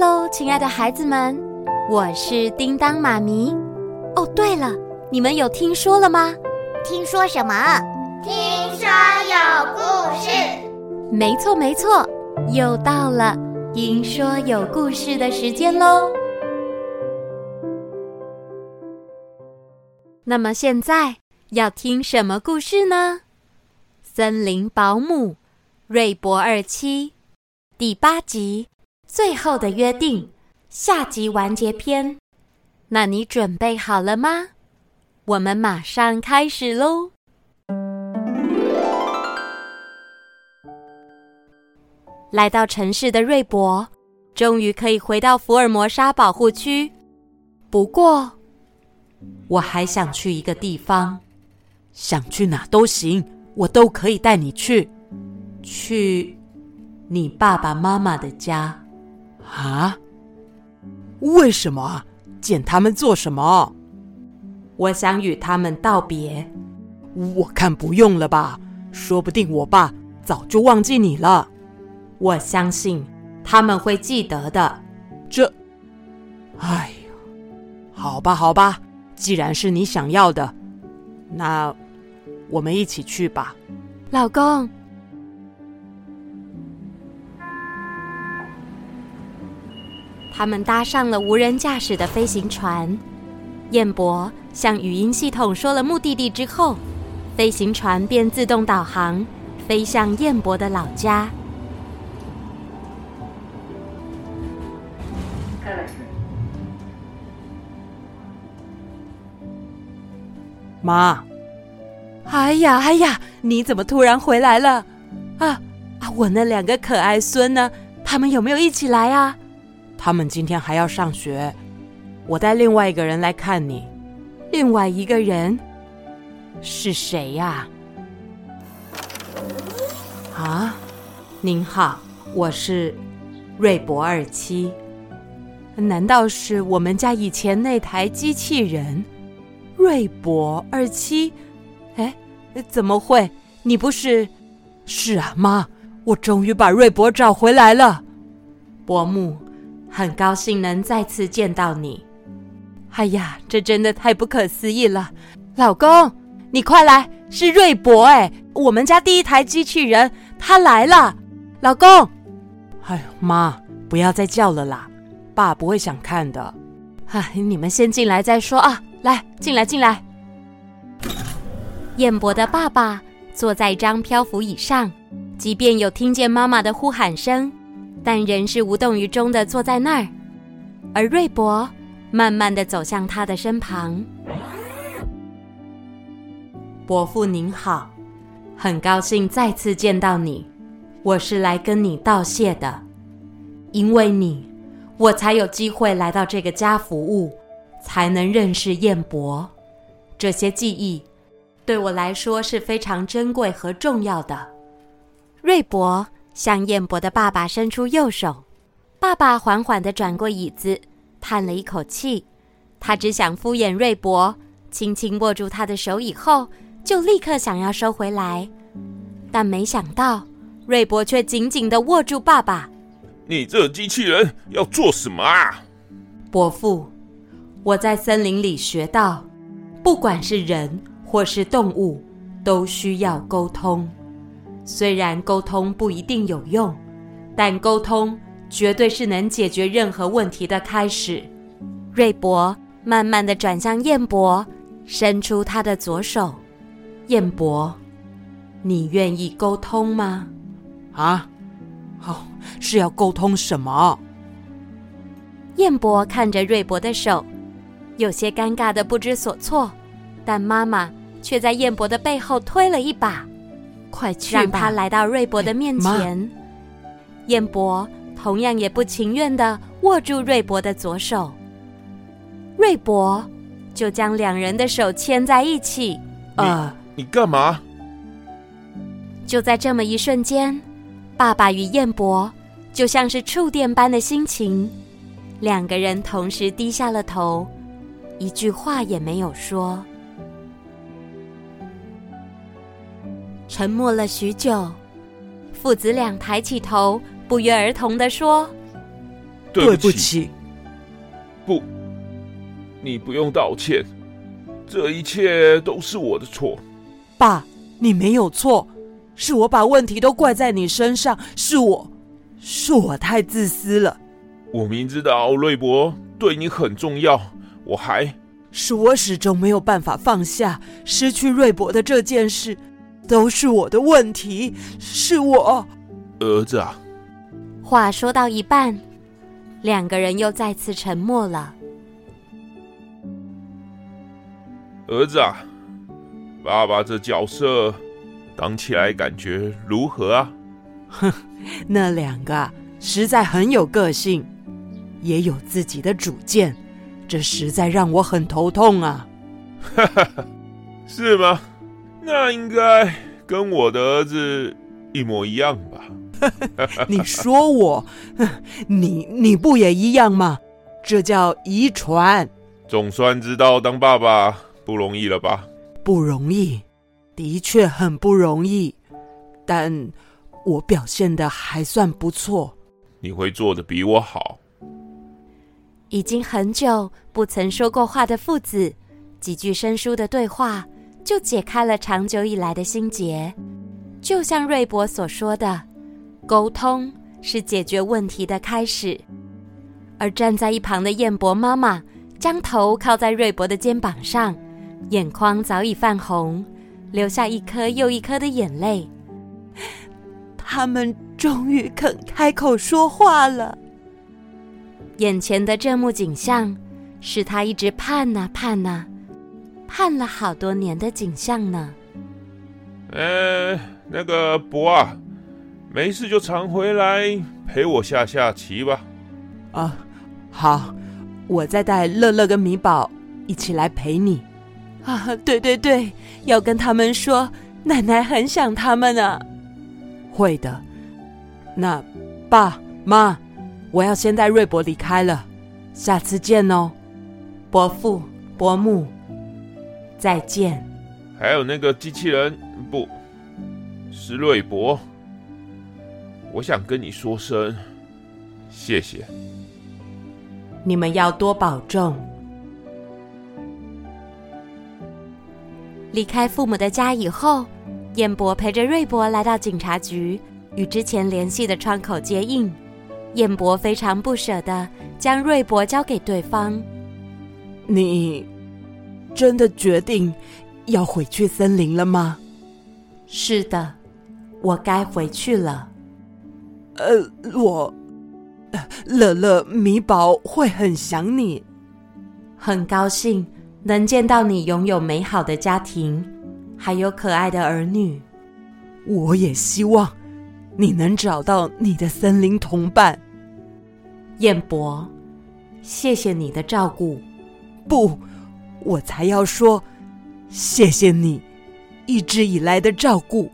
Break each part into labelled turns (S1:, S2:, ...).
S1: 喽，亲爱的孩子们，我是叮当妈咪。哦，对了，你们有听说了吗？
S2: 听说什么？
S3: 听说有故事。
S1: 没错，没错，又到了听说有故事的时间喽。那么现在要听什么故事呢？森林保姆瑞博二七第八集。最后的约定，下集完结篇。那你准备好了吗？我们马上开始喽！来到城市的瑞博，终于可以回到福尔摩沙保护区。不过，我还想去一个地方。
S4: 想去哪都行，我都可以带你去。
S1: 去你爸爸妈妈的家。
S4: 啊？为什么？见他们做什么？
S1: 我想与他们道别。
S4: 我看不用了吧，说不定我爸早就忘记你了。
S1: 我相信他们会记得的。
S4: 这……哎呀，好吧，好吧，既然是你想要的，那我们一起去吧，
S1: 老公。他们搭上了无人驾驶的飞行船，燕博向语音系统说了目的地之后，飞行船便自动导航，飞向燕博的老家。
S4: 妈，
S1: 哎呀哎呀，你怎么突然回来了？啊啊，我那两个可爱孙呢？他们有没有一起来啊？
S4: 他们今天还要上学，我带另外一个人来看你。
S1: 另外一个人是谁呀？啊，您好，我是瑞博二七。难道是我们家以前那台机器人？瑞博二七？哎，怎么会？你不是？
S4: 是啊，妈，我终于把瑞博找回来了，
S1: 伯母。很高兴能再次见到你，哎呀，这真的太不可思议了！老公，你快来，是瑞博哎，我们家第一台机器人，他来了！老公，
S4: 哎呦妈，不要再叫了啦，爸不会想看的。
S1: 哎，你们先进来再说啊！来，进来，进来。燕博的爸爸坐在一张漂浮椅上，即便有听见妈妈的呼喊声。但仍是无动于衷地坐在那儿，而瑞博慢慢地走向他的身旁。伯父您好，很高兴再次见到你，我是来跟你道谢的，因为你，我才有机会来到这个家服务，才能认识燕博。这些记忆对我来说是非常珍贵和重要的。瑞博。向燕博的爸爸伸出右手，爸爸缓缓地转过椅子，叹了一口气。他只想敷衍瑞博，轻轻握住他的手以后，就立刻想要收回来。但没想到，瑞博却紧紧地握住爸爸。
S5: 你这机器人要做什么啊？
S1: 伯父，我在森林里学到，不管是人或是动物，都需要沟通。虽然沟通不一定有用，但沟通绝对是能解决任何问题的开始。瑞博慢慢的转向燕博，伸出他的左手。燕博，你愿意沟通吗？
S4: 啊？哦，是要沟通什么？
S1: 燕博看着瑞博的手，有些尴尬的不知所措，但妈妈却在燕博的背后推了一把。快去吧！让他来到瑞博的面前。燕博同样也不情愿的握住瑞博的左手。瑞博就将两人的手牵在一起。
S5: 呃，你干嘛？
S1: 就在这么一瞬间，爸爸与燕博就像是触电般的心情，两个人同时低下了头，一句话也没有说。沉默了许久，父子俩抬起头，不约而同地说：“
S5: 对不起。
S4: 对不起。
S5: 不，你不用道歉，这一切都是我的错。
S4: 爸，你没有错，是我把问题都怪在你身上，是我，是我太自私了。
S5: 我明知道瑞博对你很重要，我还……
S4: 是我始终没有办法放下失去瑞博的这件事，都是我的问题，是我。
S5: 儿子啊，
S1: 话说到一半，两个人又再次沉默了。
S5: 儿子啊，爸爸这角色当起来感觉如何啊？
S4: 哼，那两个啊，实在很有个性。也有自己的主见，这实在让我很头痛啊！
S5: 哈哈，是吗？那应该跟我的儿子一模一样吧？
S4: 你说我，你你不也一样吗？这叫遗传。
S5: 总算知道当爸爸不容易了吧？
S4: 不容易，的确很不容易，但我表现的还算不错。
S5: 你会做的比我好。
S1: 已经很久不曾说过话的父子，几句生疏的对话就解开了长久以来的心结。就像瑞博所说的，沟通是解决问题的开始。而站在一旁的彦博妈妈将头靠在瑞博的肩膀上，眼眶早已泛红，流下一颗又一颗的眼泪。
S4: 他们终于肯开口说话了。
S1: 眼前的这幕景象，是他一直盼呐盼呐，盼了好多年的景象呢。
S5: 呃，那个博啊，没事就常回来陪我下下棋吧。
S4: 啊，好，我再带乐乐跟米宝一起来陪你。啊，对对对，要跟他们说，奶奶很想他们呢。会的。那爸妈。我要先带瑞博离开了，下次见哦，
S1: 伯父伯母，再见。
S5: 还有那个机器人，不是瑞博，我想跟你说声谢谢。
S1: 你们要多保重。离开父母的家以后，燕博陪着瑞博来到警察局，与之前联系的窗口接应。燕博非常不舍的将瑞博交给对方。
S4: 你真的决定要回去森林了吗？
S1: 是的，我该回去了。
S4: 呃，我乐乐、米宝会很想你。
S1: 很高兴能见到你拥有美好的家庭，还有可爱的儿女。
S4: 我也希望。你能找到你的森林同伴，
S1: 彦博，谢谢你的照顾。
S4: 不，我才要说，谢谢你一直以来的照顾。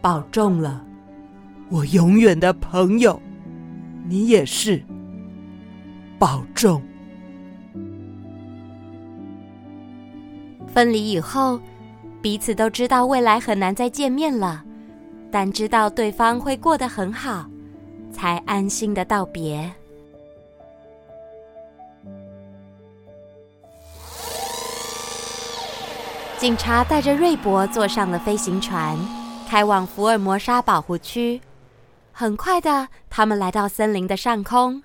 S1: 保重了，
S4: 我永远的朋友，你也是。保重。
S1: 分离以后，彼此都知道未来很难再见面了。但知道对方会过得很好，才安心的道别。警察带着瑞博坐上了飞行船，开往福尔摩沙保护区。很快的，他们来到森林的上空。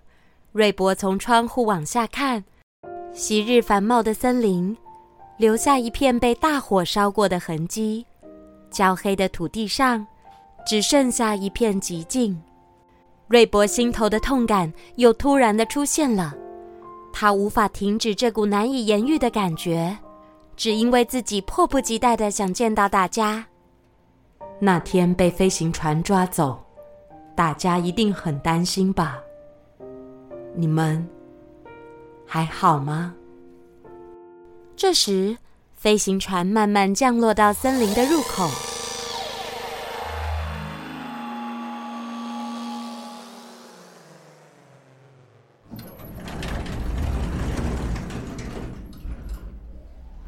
S1: 瑞博从窗户往下看，昔日繁茂的森林，留下一片被大火烧过的痕迹。焦黑的土地上。只剩下一片寂静，瑞博心头的痛感又突然的出现了，他无法停止这股难以言喻的感觉，只因为自己迫不及待的想见到大家。那天被飞行船抓走，大家一定很担心吧？你们还好吗？这时，飞行船慢慢降落到森林的入口。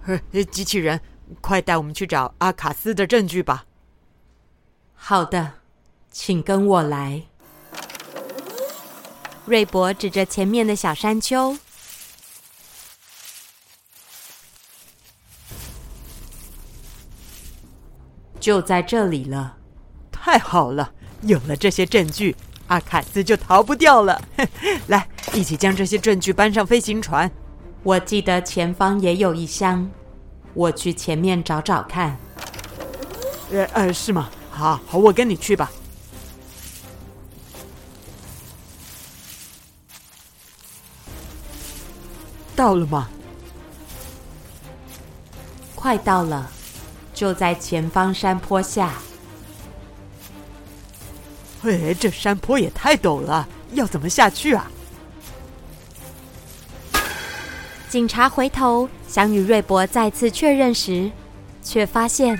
S4: 机器人，快带我们去找阿卡斯的证据吧。
S1: 好的，请跟我来。瑞博指着前面的小山丘。就在这里了，
S4: 太好了！有了这些证据，阿卡斯就逃不掉了。来，一起将这些证据搬上飞行船。
S1: 我记得前方也有一箱，我去前面找找看。
S4: 呃呃，是吗？好，好，我跟你去吧。到了吗？
S1: 快到了。就在前方山坡下。
S4: 哎，这山坡也太陡了，要怎么下去啊？
S1: 警察回头想与瑞博再次确认时，却发现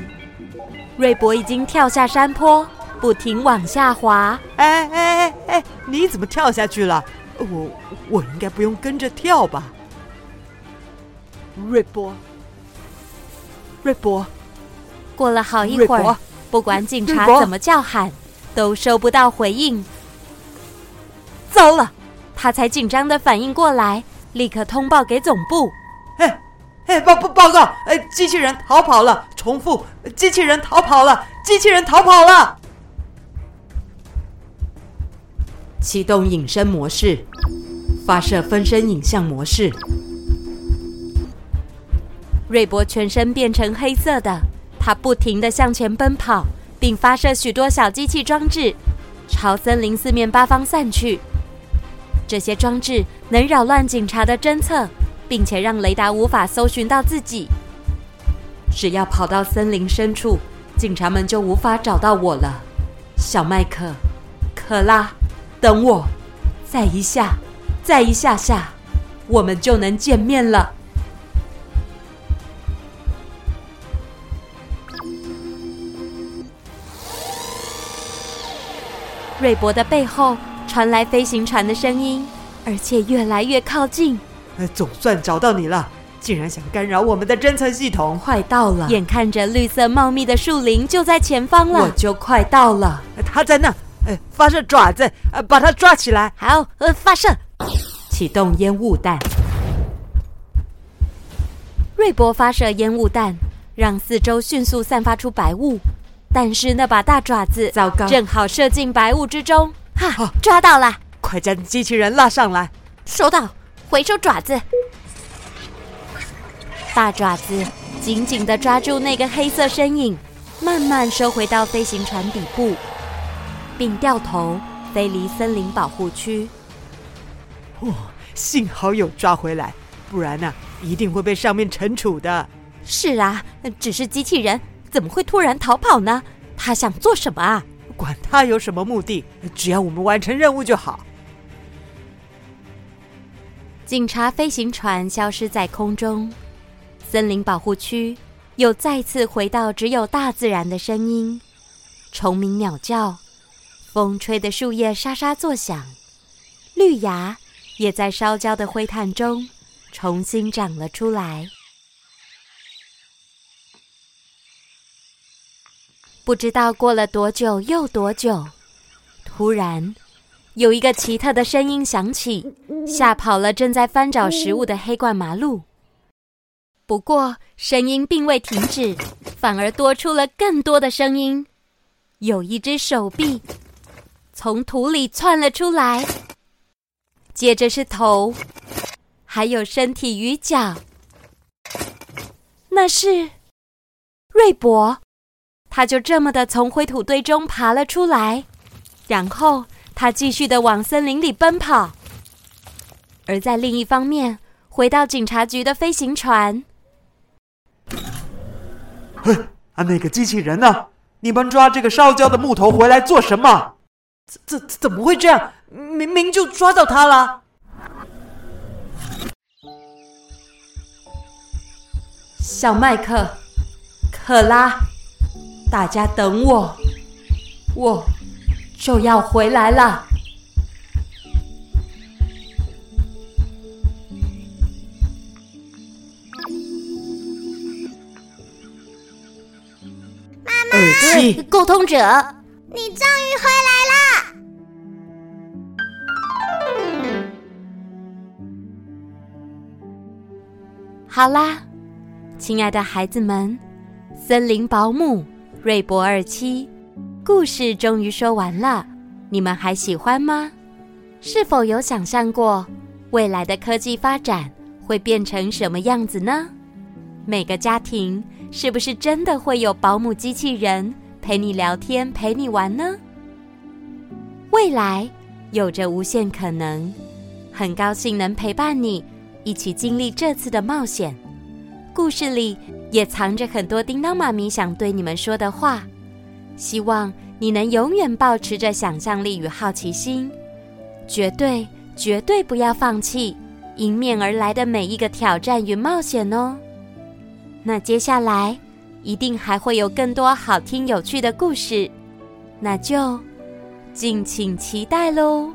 S1: 瑞博已经跳下山坡，不停往下滑。
S4: 哎哎哎哎，你怎么跳下去了？我我应该不用跟着跳吧？瑞博，瑞博。
S1: 过了好一会儿，不管警察怎么叫喊，都收不到回应。糟了，他才紧张的反应过来，立刻通报给总部。
S4: 哎哎，报报报告！哎，机器人逃跑了！重复，机器人逃跑了！机器人逃跑了！
S1: 启动隐身模式，发射分身影像模式。瑞博全身变成黑色的。他不停的向前奔跑，并发射许多小机器装置，朝森林四面八方散去。这些装置能扰乱警察的侦测，并且让雷达无法搜寻到自己。只要跑到森林深处，警察们就无法找到我了。小麦克，可拉，等我，再一下，再一下下，我们就能见面了。瑞博的背后传来飞行船的声音，而且越来越靠近。
S4: 总算找到你了！竟然想干扰我们的侦测系统，
S1: 快到了！眼看着绿色茂密的树林就在前方了，我就快到了。
S4: 他在那，呃，发射爪子，呃，把它抓起来。
S1: 好，呃，发射，启动烟雾弹。瑞博发射烟雾弹，让四周迅速散发出白雾。但是那把大爪子，糟糕，正好射进白雾之中。哈，哦、抓到了！
S4: 快将机器人拉上来。
S1: 收到，回收爪子。大爪子紧紧地抓住那个黑色身影，慢慢收回到飞行船底部，并掉头飞离森林保护区。
S4: 哦，幸好有抓回来，不然呢、啊，一定会被上面惩处的。
S1: 是啊，只是机器人。怎么会突然逃跑呢？他想做什么啊？
S4: 管他有什么目的，只要我们完成任务就好。
S1: 警察飞行船消失在空中，森林保护区又再次回到只有大自然的声音：虫鸣鸟叫，风吹的树叶沙沙作响，绿芽也在烧焦的灰炭中重新长了出来。不知道过了多久又多久，突然有一个奇特的声音响起，吓跑了正在翻找食物的黑冠麻鹿。不过声音并未停止，反而多出了更多的声音。有一只手臂从土里窜了出来，接着是头，还有身体与脚。那是瑞博。他就这么的从灰土堆中爬了出来，然后他继续的往森林里奔跑。而在另一方面，回到警察局的飞行船，
S2: 哼，啊，那个机器人呢？你们抓这个烧焦的木头回来做什么？
S4: 怎怎怎么会这样？明明就抓到他了。
S1: 小麦克，克拉。大家等我，我就要回来了。
S3: 妈妈，
S1: 沟通者，
S3: 你终于回来了。
S1: 好啦，亲爱的孩子们，森林保姆。瑞博二七故事终于说完了，你们还喜欢吗？是否有想象过未来的科技发展会变成什么样子呢？每个家庭是不是真的会有保姆机器人陪你聊天、陪你玩呢？未来有着无限可能，很高兴能陪伴你一起经历这次的冒险。故事里也藏着很多叮当妈咪想对你们说的话，希望你能永远保持着想象力与好奇心。绝对绝对不要放弃迎面而来的每一个挑战与冒险哦！那接下来一定还会有更多好听有趣的故事，那就敬请期待喽！